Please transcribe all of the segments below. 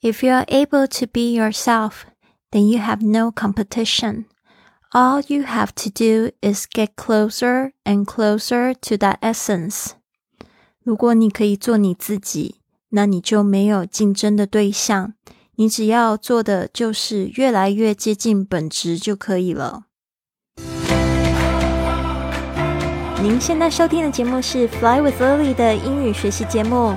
If you are able to be yourself, then you have no competition. All you have to do is get closer and closer to that essence. 如果你可以做你自己，那你就没有竞争的对象。你只要做的就是越来越接近本质就可以了。您现在收听的节目是《Fly with Lily》的英语学习节目，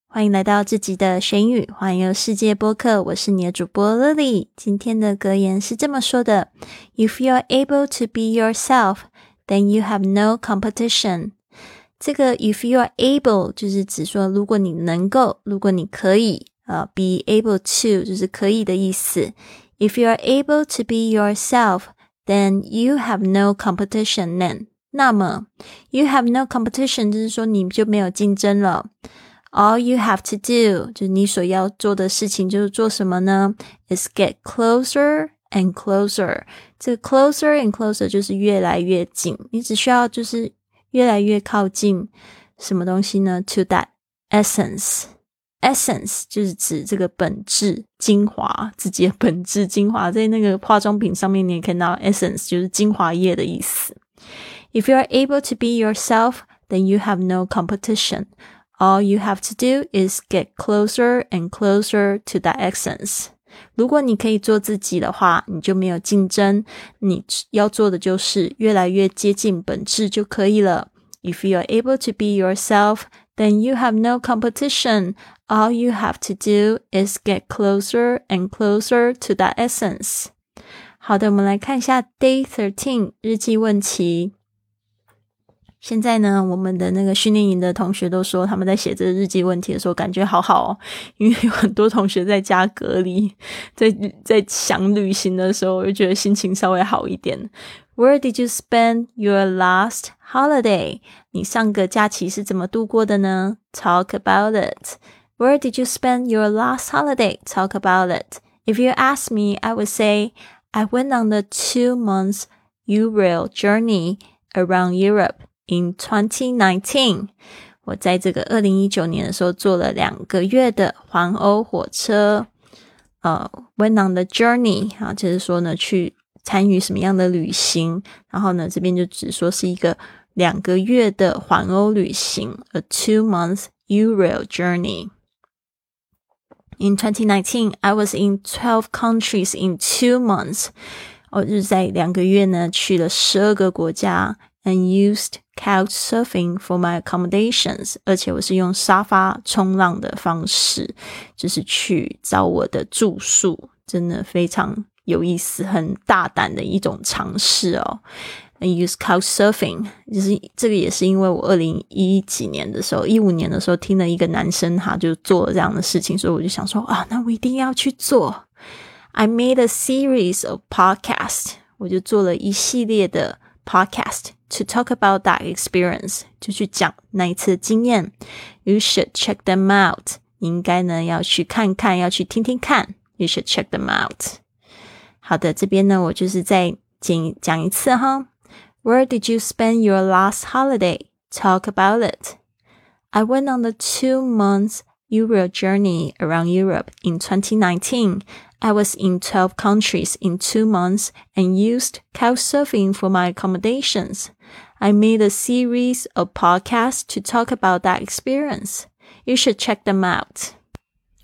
欢迎来到这集的学英语环游世界播客，我是你的主播 Lily。今天的格言是这么说的：If you are able to be yourself, then you have no competition。这个 if you are able 就是指说，如果你能够，如果你可以，呃，be able to 就是可以的意思。If you are able to be yourself, then you have no competition. Then 那么 you have no competition 就是说你就没有竞争了。All you have to do 就是你所要做的事情就是做什么呢？Is get closer and closer。这个 closer and closer 就是越来越近，你只需要就是越来越靠近什么东西呢？To that essence。essence 就是指这个本质精华，自己的本质精华，在那个化妆品上面你也看到 essence 就是精华液的意思。If you are able to be yourself, then you have no competition. All you have to do is get closer and closer to that essence. 如果你可以做自己的话，你就没有竞争。你要做的就是越来越接近本质就可以了。If you are able to be yourself, then you have no competition. All you have to do is get closer and closer to that essence. 好的，我们来看一下 Day Thirteen 日记问题。 现在呢，我们的那个训练营的同学都说，他们在写这个日记问题的时候，感觉好好哦，因为有很多同学在家隔离，在在想旅行的时候，我就觉得心情稍微好一点。Where did you spend your last holiday？你上个假期是怎么度过的呢？Talk about it. Where did you spend your last holiday? Talk about it. If you ask me, I would say I went on the two months U-Rail journey around Europe. In 2019，我在这个二零一九年的时候做了两个月的环欧火车，呃，went on the journey 啊，就是说呢，去参与什么样的旅行？然后呢，这边就只说是一个两个月的环欧旅行，a two month Eurail journey。In 2019, I was in 12 countries in two months。我就是在两个月呢，去了十二个国家。And used couch surfing for my accommodations，而且我是用沙发冲浪的方式，就是去找我的住宿，真的非常有意思，很大胆的一种尝试哦。And use couch surfing，就是这个也是因为我二零一几年的时候，一五年的时候听了一个男生哈就做了这样的事情，所以我就想说啊，那我一定要去做。I made a series of podcasts，我就做了一系列的 podcast。to talk about that experience，就去讲那一次经验。You should check them out。你应该呢要去看看，要去听听看。You should check them out。好的，这边呢我就是再讲讲一次哈。Where did you spend your last holiday? Talk about it. I went on the two months Euro journey around Europe in 2019 I was in 12 countries in two months and used Couchsurfing for my accommodations. I made a series of podcasts to talk about that experience. You should check them out.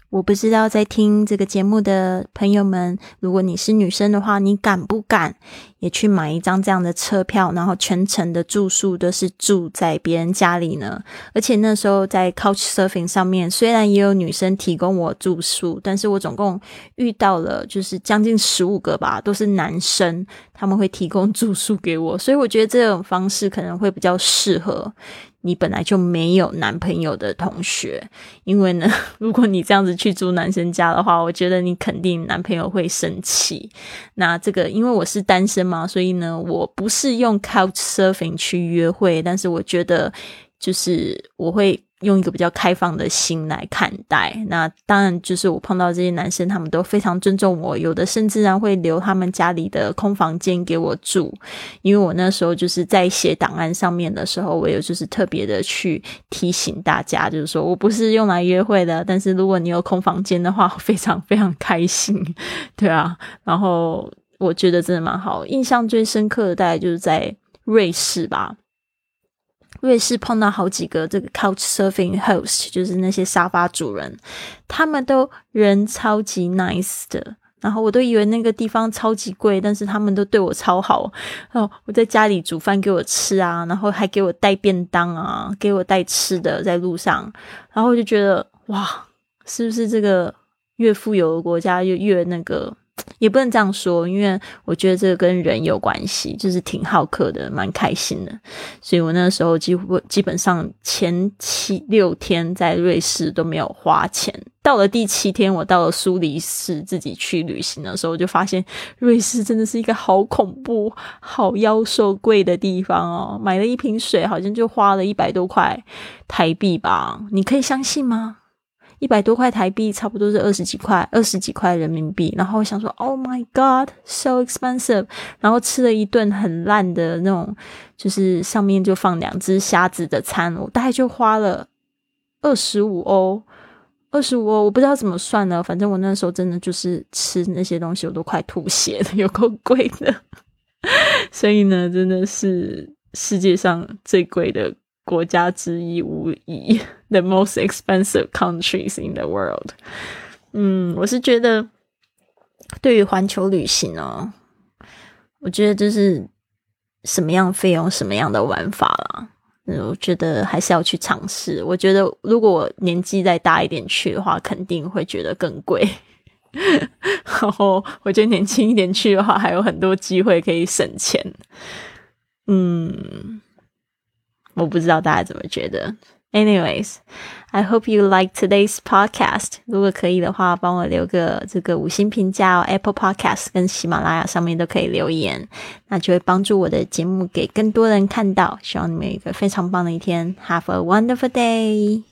我不知道在听这个节目的朋友们，如果你是女生的话，你敢不敢也去买一张这样的车票，然后全程的住宿都是住在别人家里呢？而且那时候在 Couch Surfing 上面，虽然也有女生提供我住宿，但是我总共遇到了就是将近十五个吧，都是男生，他们会提供住宿给我，所以我觉得这种方式可能会比较适合。你本来就没有男朋友的同学，因为呢，如果你这样子去住男生家的话，我觉得你肯定男朋友会生气。那这个因为我是单身嘛，所以呢，我不是用 Couch Surfing 去约会，但是我觉得就是我会。用一个比较开放的心来看待，那当然就是我碰到这些男生，他们都非常尊重我，有的甚至然会留他们家里的空房间给我住，因为我那时候就是在写档案上面的时候，我有就是特别的去提醒大家，就是说我不是用来约会的，但是如果你有空房间的话，非常非常开心，对啊，然后我觉得真的蛮好，印象最深刻的大概就是在瑞士吧。瑞士碰到好几个这个 couch surfing host，就是那些沙发主人，他们都人超级 nice 的。然后我都以为那个地方超级贵，但是他们都对我超好哦。我在家里煮饭给我吃啊，然后还给我带便当啊，给我带吃的在路上。然后我就觉得哇，是不是这个越富有的国家就越那个？也不能这样说，因为我觉得这个跟人有关系，就是挺好客的，蛮开心的。所以我那时候几乎基本上前七六天在瑞士都没有花钱。到了第七天，我到了苏黎世自己去旅行的时候，就发现瑞士真的是一个好恐怖、好妖兽贵的地方哦。买了一瓶水，好像就花了一百多块台币吧？你可以相信吗？一百多块台币，差不多是二十几块，二十几块人民币。然后我想说，Oh my God, so expensive！然后吃了一顿很烂的那种，就是上面就放两只虾子的餐，我大概就花了二十五欧，二十五欧，我不知道怎么算呢。反正我那时候真的就是吃那些东西，我都快吐血了，有够贵的。所以呢，真的是世界上最贵的。国家之一无疑，the most expensive countries in the world。嗯，我是觉得，对于环球旅行呢，我觉得就是什么样费用，什么样的玩法啦。嗯，我觉得还是要去尝试。我觉得如果我年纪再大一点去的话，肯定会觉得更贵。然后我觉得年轻一点去的话，还有很多机会可以省钱。嗯。我不知道大家怎么觉得。Anyways, I hope you like today's podcast. 如果可以的话，帮我留个这个五星评价哦。Apple Podcast 跟喜马拉雅上面都可以留言，那就会帮助我的节目给更多人看到。希望你们有一个非常棒的一天。Have a wonderful day.